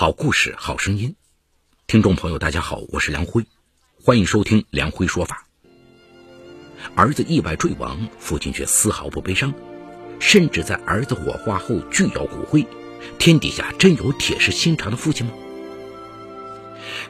好故事，好声音。听众朋友，大家好，我是梁辉，欢迎收听梁辉说法。儿子意外坠亡，父亲却丝毫不悲伤，甚至在儿子火化后拒要骨灰。天底下真有铁石心肠的父亲吗？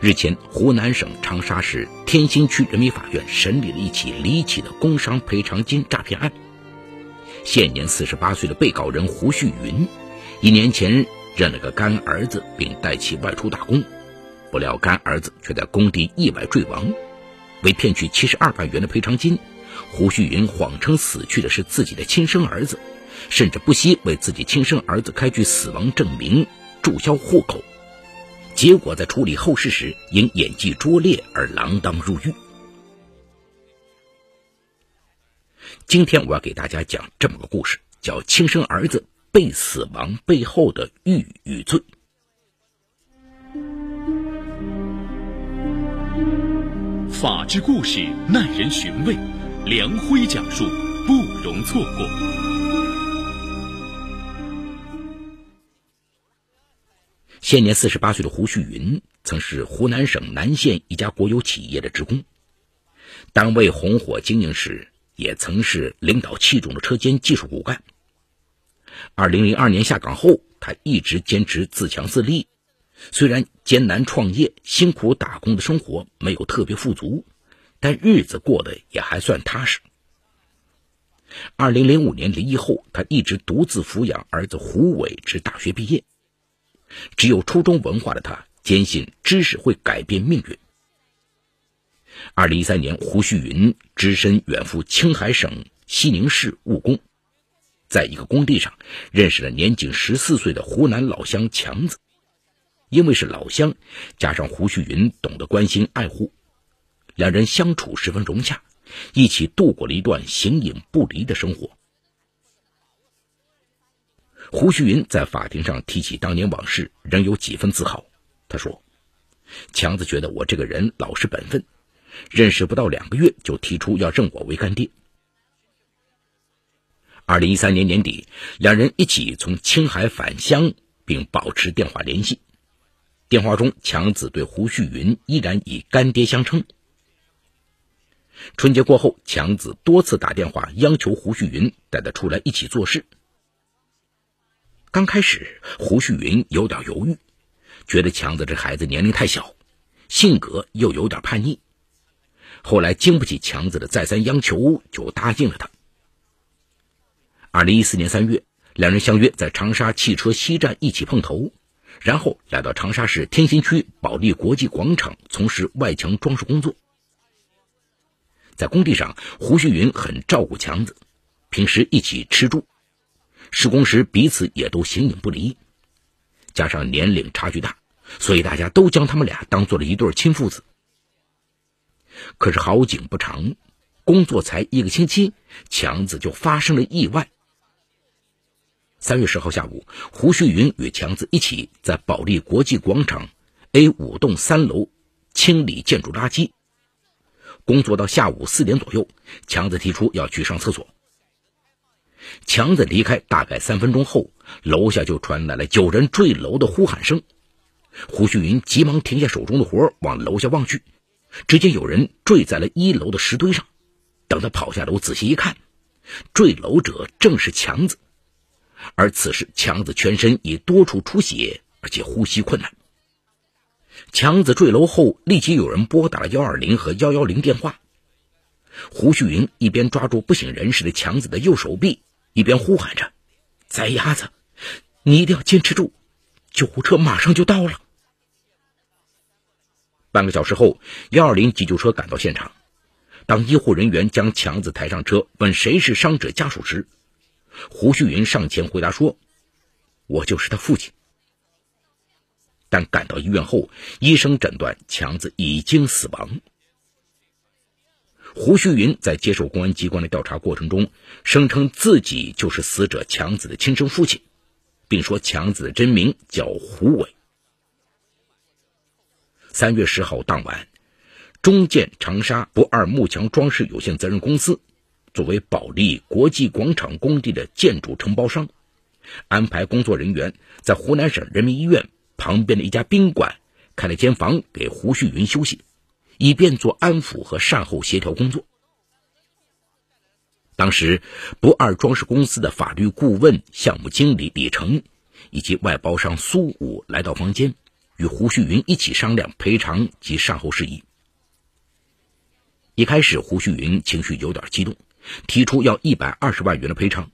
日前，湖南省长沙市天心区人民法院审理了一起离奇的工伤赔偿金诈骗案。现年四十八岁的被告人胡旭云，一年前认了个干儿子，并带其外出打工，不料干儿子却在工地意外坠亡。为骗取七十二万元的赔偿金，胡旭云谎称死去的是自己的亲生儿子，甚至不惜为自己亲生儿子开具死亡证明、注销户口。结果在处理后事时，因演技拙劣而锒铛入狱。今天我要给大家讲这么个故事，叫“亲生儿子被死亡背后的欲与罪”。法治故事耐人寻味，梁辉讲述不容错过。现年四十八岁的胡旭云，曾是湖南省南县一家国有企业的职工，单位红火经营时，也曾是领导器重的车间技术骨干。二零零二年下岗后，他一直坚持自强自立，虽然艰难创业、辛苦打工的生活没有特别富足，但日子过得也还算踏实。二零零五年离异后，他一直独自抚养儿子胡伟至大学毕业。只有初中文化的他，坚信知识会改变命运。二零一三年，胡旭云只身远赴青海省西宁市务工，在一个工地上认识了年仅十四岁的湖南老乡强子。因为是老乡，加上胡旭云懂得关心爱护，两人相处十分融洽，一起度过了一段形影不离的生活。胡旭云在法庭上提起当年往事，仍有几分自豪。他说：“强子觉得我这个人老实本分，认识不到两个月就提出要认我为干爹。”二零一三年年底，两人一起从青海返乡，并保持电话联系。电话中，强子对胡旭云依然以干爹相称。春节过后，强子多次打电话央求胡旭云带他出来一起做事。刚开始，胡旭云有点犹豫，觉得强子这孩子年龄太小，性格又有点叛逆。后来经不起强子的再三央求，就答应了他。二零一四年三月，两人相约在长沙汽车西站一起碰头，然后来到长沙市天心区保利国际广场从事外墙装饰工作。在工地上，胡旭云很照顾强子，平时一起吃住。施工时彼此也都形影不离，加上年龄差距大，所以大家都将他们俩当做了一对亲父子。可是好景不长，工作才一个星期，强子就发生了意外。三月十号下午，胡旭云与强子一起在保利国际广场 A 五栋三楼清理建筑垃圾，工作到下午四点左右，强子提出要去上厕所。强子离开大概三分钟后，楼下就传来了有人坠楼的呼喊声。胡旭云急忙停下手中的活，往楼下望去，只见有人坠在了一楼的石堆上。等他跑下楼，仔细一看，坠楼者正是强子。而此时，强子全身已多处出血，而且呼吸困难。强子坠楼后，立即有人拨打了幺二零和幺幺零电话。胡旭云一边抓住不省人事的强子的右手臂。一边呼喊着：“崽伢子，你一定要坚持住，救护车马上就到了。”半个小时后，幺二零急救车赶到现场。当医护人员将强子抬上车，问谁是伤者家属时，胡旭云上前回答说：“我就是他父亲。”但赶到医院后，医生诊断强子已经死亡。胡旭云在接受公安机关的调查过程中，声称自己就是死者强子的亲生父亲，并说强子的真名叫胡伟。三月十号当晚，中建长沙不二幕墙装饰有限责任公司作为保利国际广场工地的建筑承包商，安排工作人员在湖南省人民医院旁边的一家宾馆开了间房给胡旭云休息，以便做安抚和善后协调工作。当时，不二装饰公司的法律顾问、项目经理李成，以及外包商苏武来到房间，与胡旭云一起商量赔偿及善后事宜。一开始，胡旭云情绪有点激动，提出要一百二十万元的赔偿。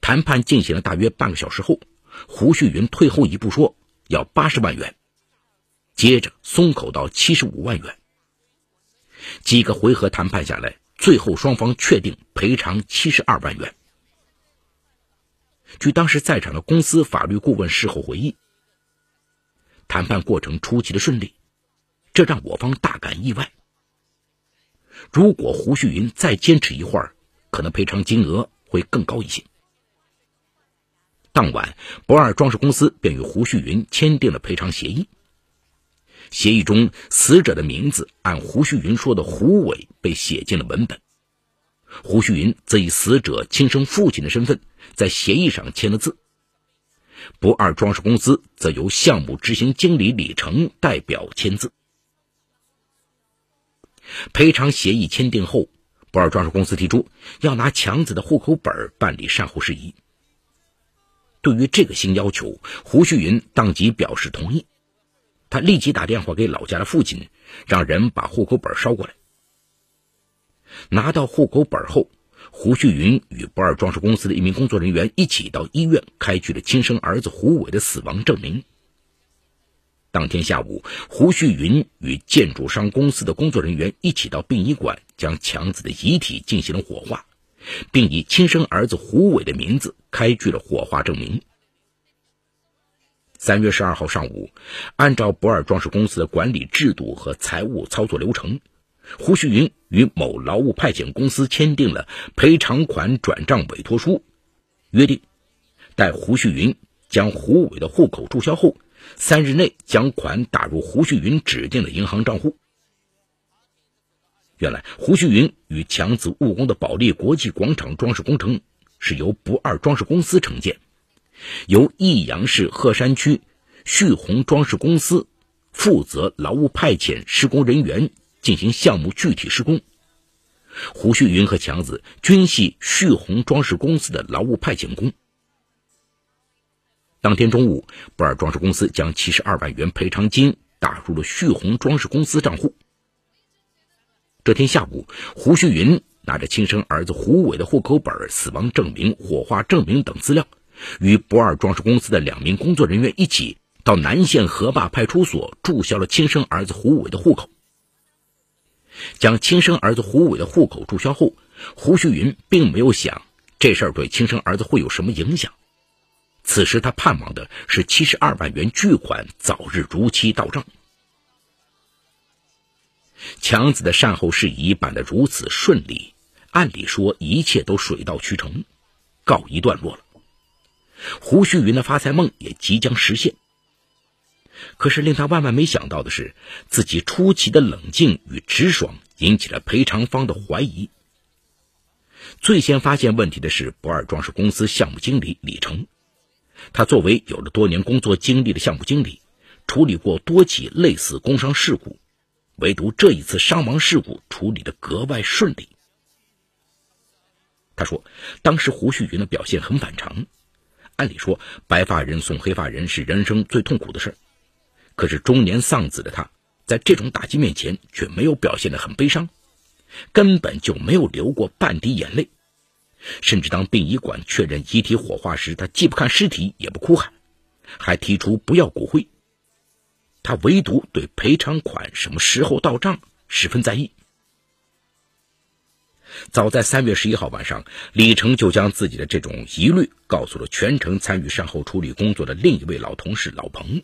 谈判进行了大约半个小时后，胡旭云退后一步说要八十万元，接着松口到七十五万元。几个回合谈判下来，最后双方确定赔偿七十二万元。据当时在场的公司法律顾问事后回忆，谈判过程出奇的顺利，这让我方大感意外。如果胡旭云再坚持一会儿，可能赔偿金额会更高一些。当晚，博二装饰公司便与胡旭云签订了赔偿协议。协议中，死者的名字按胡旭云说的胡伟被写进了文本，胡旭云则以死者亲生父亲的身份在协议上签了字。博二装饰公司则由项目执行经理李成代表签字。赔偿协议签订后，博二装饰公司提出要拿强子的户口本办理善后事宜。对于这个新要求，胡旭云当即表示同意。他立即打电话给老家的父亲，让人把户口本捎过来。拿到户口本后，胡旭云与不二装饰公司的一名工作人员一起到医院开具了亲生儿子胡伟的死亡证明。当天下午，胡旭云与建筑商公司的工作人员一起到殡仪馆，将强子的遗体进行了火化，并以亲生儿子胡伟的名字开具了火化证明。三月十二号上午，按照博尔装饰公司的管理制度和财务操作流程，胡旭云与某劳务派遣公司签订了赔偿款转账委托书，约定待胡旭云将胡伟的户口注销后。三日内将款打入胡旭云指定的银行账户。原来，胡旭云与强子务工的保利国际广场装饰工程是由不二装饰公司承建，由益阳市鹤山区旭红装饰公司负责劳务派遣施工人员进行项目具体施工。胡旭云和强子均系旭红装饰公司的劳务派遣工。当天中午，博尔装饰公司将七十二万元赔偿金打入了旭红装饰公司账户。这天下午，胡旭云拿着亲生儿子胡伟的户口本、死亡证明、火化证明等资料，与博尔装饰公司的两名工作人员一起到南县河坝派出所注销了亲生儿子胡伟的户口。将亲生儿子胡伟的户口注销后，胡旭云并没有想这事儿对亲生儿子会有什么影响。此时，他盼望的是七十二万元巨款早日如期到账。强子的善后事宜办得如此顺利，按理说一切都水到渠成，告一段落了。胡旭云的发财梦也即将实现。可是，令他万万没想到的是，自己出奇的冷静与直爽引起了赔偿方的怀疑。最先发现问题的是不二装饰公司项目经理李成。他作为有着多年工作经历的项目经理，处理过多起类似工伤事故，唯独这一次伤亡事故处理的格外顺利。他说：“当时胡旭云的表现很反常，按理说白发人送黑发人是人生最痛苦的事可是中年丧子的他，在这种打击面前却没有表现得很悲伤，根本就没有流过半滴眼泪。”甚至当殡仪馆确认遗体火化时，他既不看尸体，也不哭喊，还提出不要骨灰。他唯独对赔偿款什么时候到账十分在意。早在三月十一号晚上，李成就将自己的这种疑虑告诉了全程参与善后处理工作的另一位老同事老彭。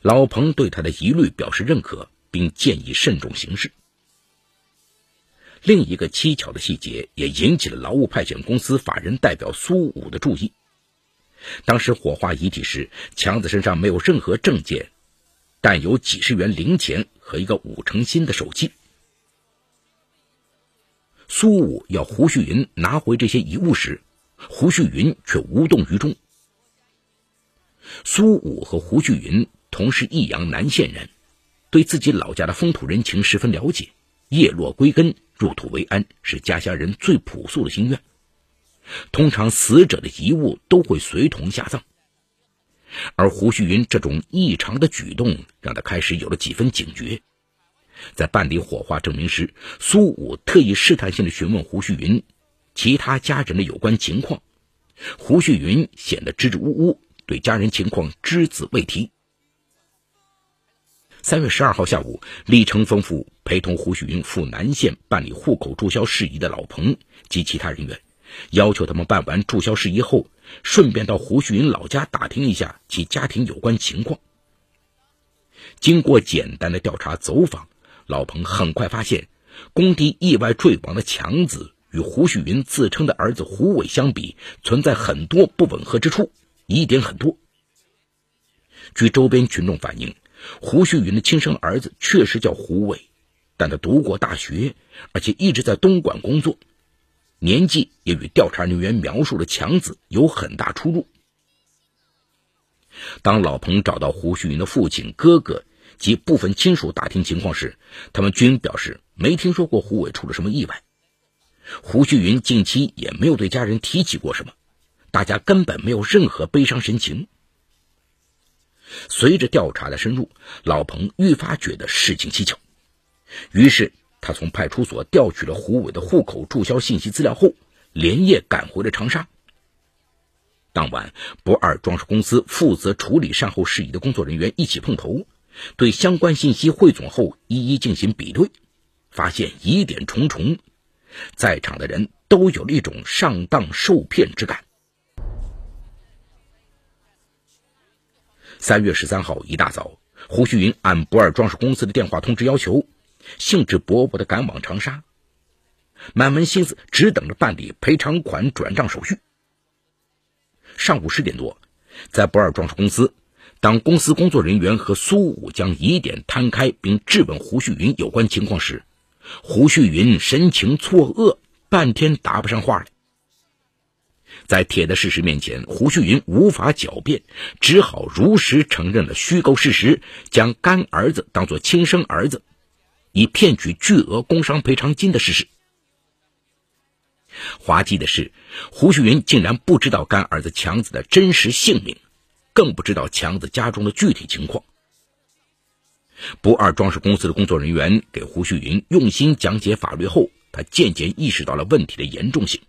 老彭对他的疑虑表示认可，并建议慎重行事。另一个蹊跷的细节也引起了劳务派遣公司法人代表苏武的注意。当时火化遗体时，强子身上没有任何证件，但有几十元零钱和一个五成新的手机。苏武要胡旭云拿回这些遗物时，胡旭云却无动于衷。苏武和胡旭云同是益阳南县人，对自己老家的风土人情十分了解。叶落归根，入土为安，是家乡人最朴素的心愿。通常死者的遗物都会随同下葬，而胡旭云这种异常的举动，让他开始有了几分警觉。在办理火化证明时，苏武特意试探性的询问胡旭云其他家人的有关情况，胡旭云显得支支吾吾，对家人情况只字未提。三月十二号下午，李成丰富陪同胡旭云赴南县办理户口注销事宜的老彭及其他人员，要求他们办完注销事宜后，顺便到胡旭云老家打听一下其家庭有关情况。经过简单的调查走访，老彭很快发现，工地意外坠亡的强子与胡旭云自称的儿子胡伟相比，存在很多不吻合之处，疑点很多。据周边群众反映。胡旭云的亲生儿子确实叫胡伟，但他读过大学，而且一直在东莞工作，年纪也与调查人员描述的强子有很大出入。当老彭找到胡旭云的父亲、哥哥及部分亲属打听情况时，他们均表示没听说过胡伟出了什么意外。胡旭云近期也没有对家人提起过什么，大家根本没有任何悲伤神情。随着调查的深入，老彭愈发觉得事情蹊跷，于是他从派出所调取了胡伟的户口注销信息资料后，连夜赶回了长沙。当晚，不二装饰公司负责处理善后事宜的工作人员一起碰头，对相关信息汇总后，一一进行比对，发现疑点重重，在场的人都有了一种上当受骗之感。三月十三号一大早，胡旭云按不二装饰公司的电话通知要求，兴致勃勃地赶往长沙，满门心思只等着办理赔偿款转账手续。上午十点多，在不二装饰公司，当公司工作人员和苏武将疑点摊开并质问胡旭云有关情况时，胡旭云神情错愕，半天答不上话来。在铁的事实面前，胡旭云无法狡辩，只好如实承认了虚构事实，将干儿子当作亲生儿子，以骗取巨额工伤赔偿金的事实。滑稽的是，胡旭云竟然不知道干儿子强子的真实姓名，更不知道强子家中的具体情况。不二装饰公司的工作人员给胡旭云用心讲解法律后，他渐渐意识到了问题的严重性。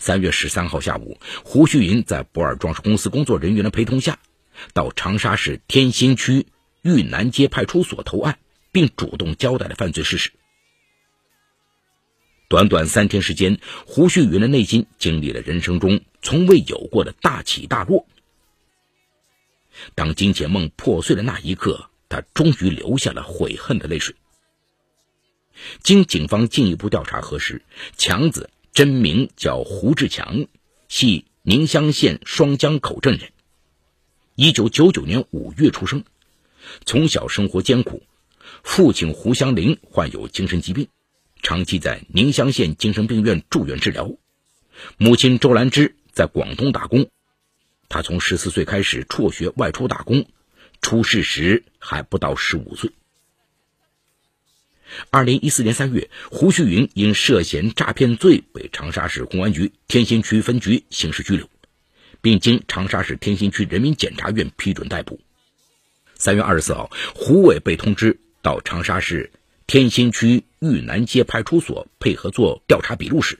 三月十三号下午，胡旭云在博尔装饰公司工作人员的陪同下，到长沙市天心区玉南街派出所投案，并主动交代了犯罪事实。短短三天时间，胡旭云的内心经历了人生中从未有过的大起大落。当金钱梦破碎的那一刻，他终于流下了悔恨的泪水。经警方进一步调查核实，强子。真名叫胡志强，系宁乡县双江口镇人。一九九九年五月出生，从小生活艰苦。父亲胡祥林患有精神疾病，长期在宁乡县精神病院住院治疗。母亲周兰芝在广东打工。他从十四岁开始辍学外出打工，出事时还不到十五岁。二零一四年三月，胡旭云因涉嫌诈骗罪被长沙市公安局天心区分局刑事拘留，并经长沙市天心区人民检察院批准逮捕。三月二十四号，胡伟被通知到长沙市天心区玉南街派出所配合做调查笔录时，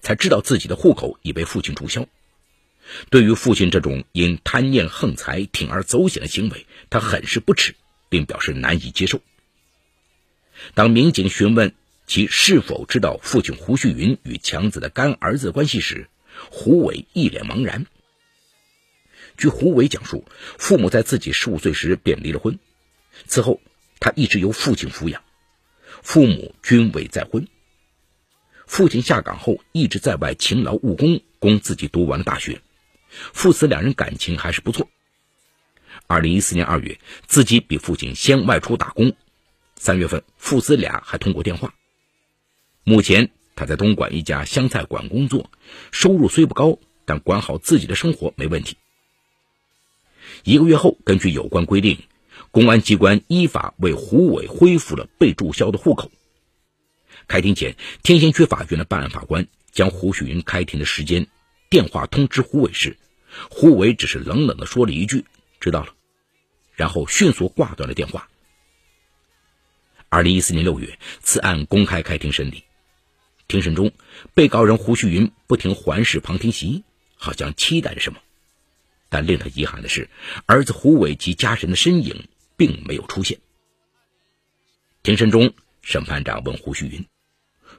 才知道自己的户口已被父亲注销。对于父亲这种因贪念横财铤而走险的行为，他很是不耻，并表示难以接受。当民警询问其是否知道父亲胡旭云与强子的干儿子关系时，胡伟一脸茫然。据胡伟讲述，父母在自己十五岁时便离了婚，此后他一直由父亲抚养，父母均未再婚。父亲下岗后一直在外勤劳务工，供自己读完了大学，父子两人感情还是不错。二零一四年二月，自己比父亲先外出打工。三月份，父子俩还通过电话。目前他在东莞一家湘菜馆工作，收入虽不高，但管好自己的生活没问题。一个月后，根据有关规定，公安机关依法为胡伟恢复了被注销的户口。开庭前，天心区法院的办案法官将胡旭云开庭的时间电话通知胡伟时，胡伟只是冷冷地说了一句“知道了”，然后迅速挂断了电话。二零一四年六月，此案公开开庭审理。庭审中，被告人胡旭云不停环视旁听席，好像期待着什么。但令他遗憾的是，儿子胡伟及家人的身影并没有出现。庭审中，审判长问胡旭云：“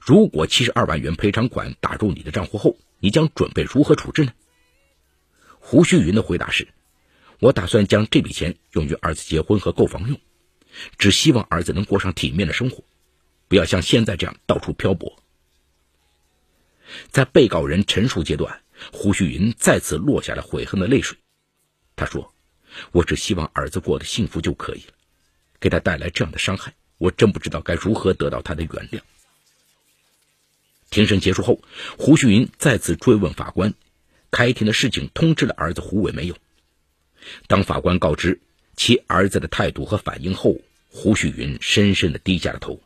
如果七十二万元赔偿款打入你的账户后，你将准备如何处置呢？”胡旭云的回答是：“我打算将这笔钱用于儿子结婚和购房用，只希望儿子能过上体面的生活，不要像现在这样到处漂泊。”在被告人陈述阶段，胡旭云再次落下了悔恨的泪水。他说：“我只希望儿子过得幸福就可以了，给他带来这样的伤害，我真不知道该如何得到他的原谅。”庭审结束后，胡旭云再次追问法官：“开庭的事情通知了儿子胡伟没有？”当法官告知其儿子的态度和反应后，胡旭云深深的低下了头。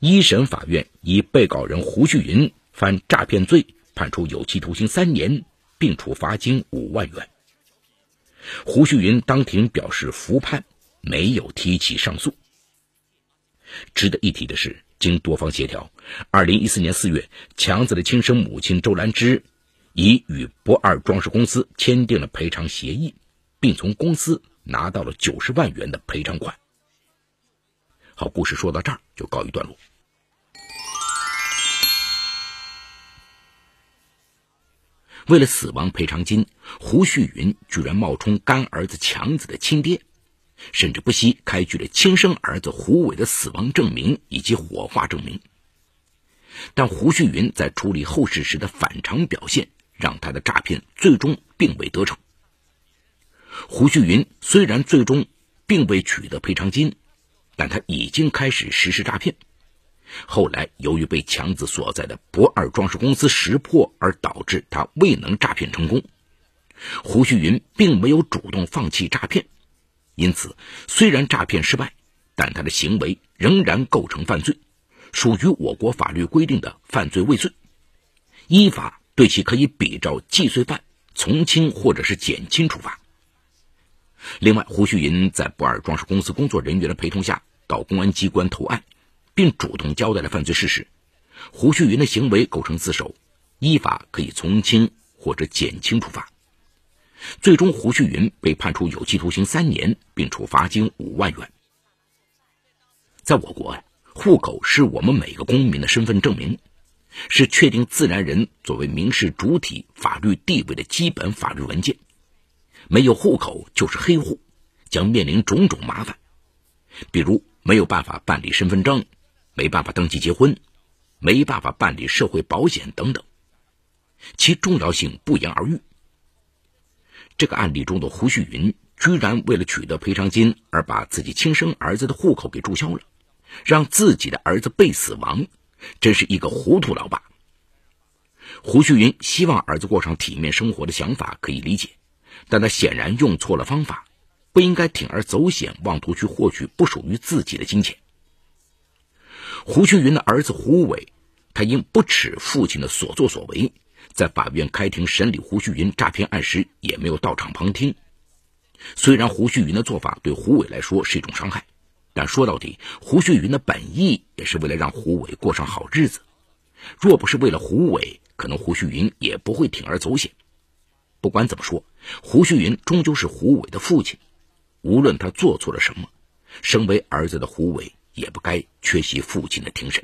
一审法院以被告人胡旭云犯诈骗罪，判处有期徒刑三年。并处罚金五万元。胡旭云当庭表示服判，没有提起上诉。值得一提的是，经多方协调，二零一四年四月，强子的亲生母亲周兰芝已与不二装饰公司签订了赔偿协议，并从公司拿到了九十万元的赔偿款。好，故事说到这儿就告一段落。为了死亡赔偿金，胡旭云居然冒充干儿子强子的亲爹，甚至不惜开具了亲生儿子胡伟的死亡证明以及火化证明。但胡旭云在处理后事时的反常表现，让他的诈骗最终并未得逞。胡旭云虽然最终并未取得赔偿金，但他已经开始实施诈骗。后来，由于被强子所在的博二装饰公司识破，而导致他未能诈骗成功。胡旭云并没有主动放弃诈骗，因此虽然诈骗失败，但他的行为仍然构成犯罪，属于我国法律规定的犯罪未遂，依法对其可以比照既遂犯从轻或者是减轻处罚。另外，胡旭云在博二装饰公司工作人员的陪同下，到公安机关投案。并主动交代了犯罪事实，胡旭云的行为构成自首，依法可以从轻或者减轻处罚。最终，胡旭云被判处有期徒刑三年，并处罚金五万元。在我国，户口是我们每个公民的身份证明，是确定自然人作为民事主体法律地位的基本法律文件。没有户口就是黑户，将面临种种麻烦，比如没有办法办理身份证。没办法登记结婚，没办法办理社会保险等等，其重要性不言而喻。这个案例中的胡旭云居然为了取得赔偿金而把自己亲生儿子的户口给注销了，让自己的儿子被死亡，真是一个糊涂老爸。胡旭云希望儿子过上体面生活的想法可以理解，但他显然用错了方法，不应该铤而走险，妄图去获取不属于自己的金钱。胡旭云的儿子胡伟，他因不耻父亲的所作所为，在法院开庭审理胡旭云诈骗案时也没有到场旁听。虽然胡旭云的做法对胡伟来说是一种伤害，但说到底，胡旭云的本意也是为了让胡伟过上好日子。若不是为了胡伟，可能胡旭云也不会铤而走险。不管怎么说，胡旭云终究是胡伟的父亲，无论他做错了什么，身为儿子的胡伟。也不该缺席父亲的庭审。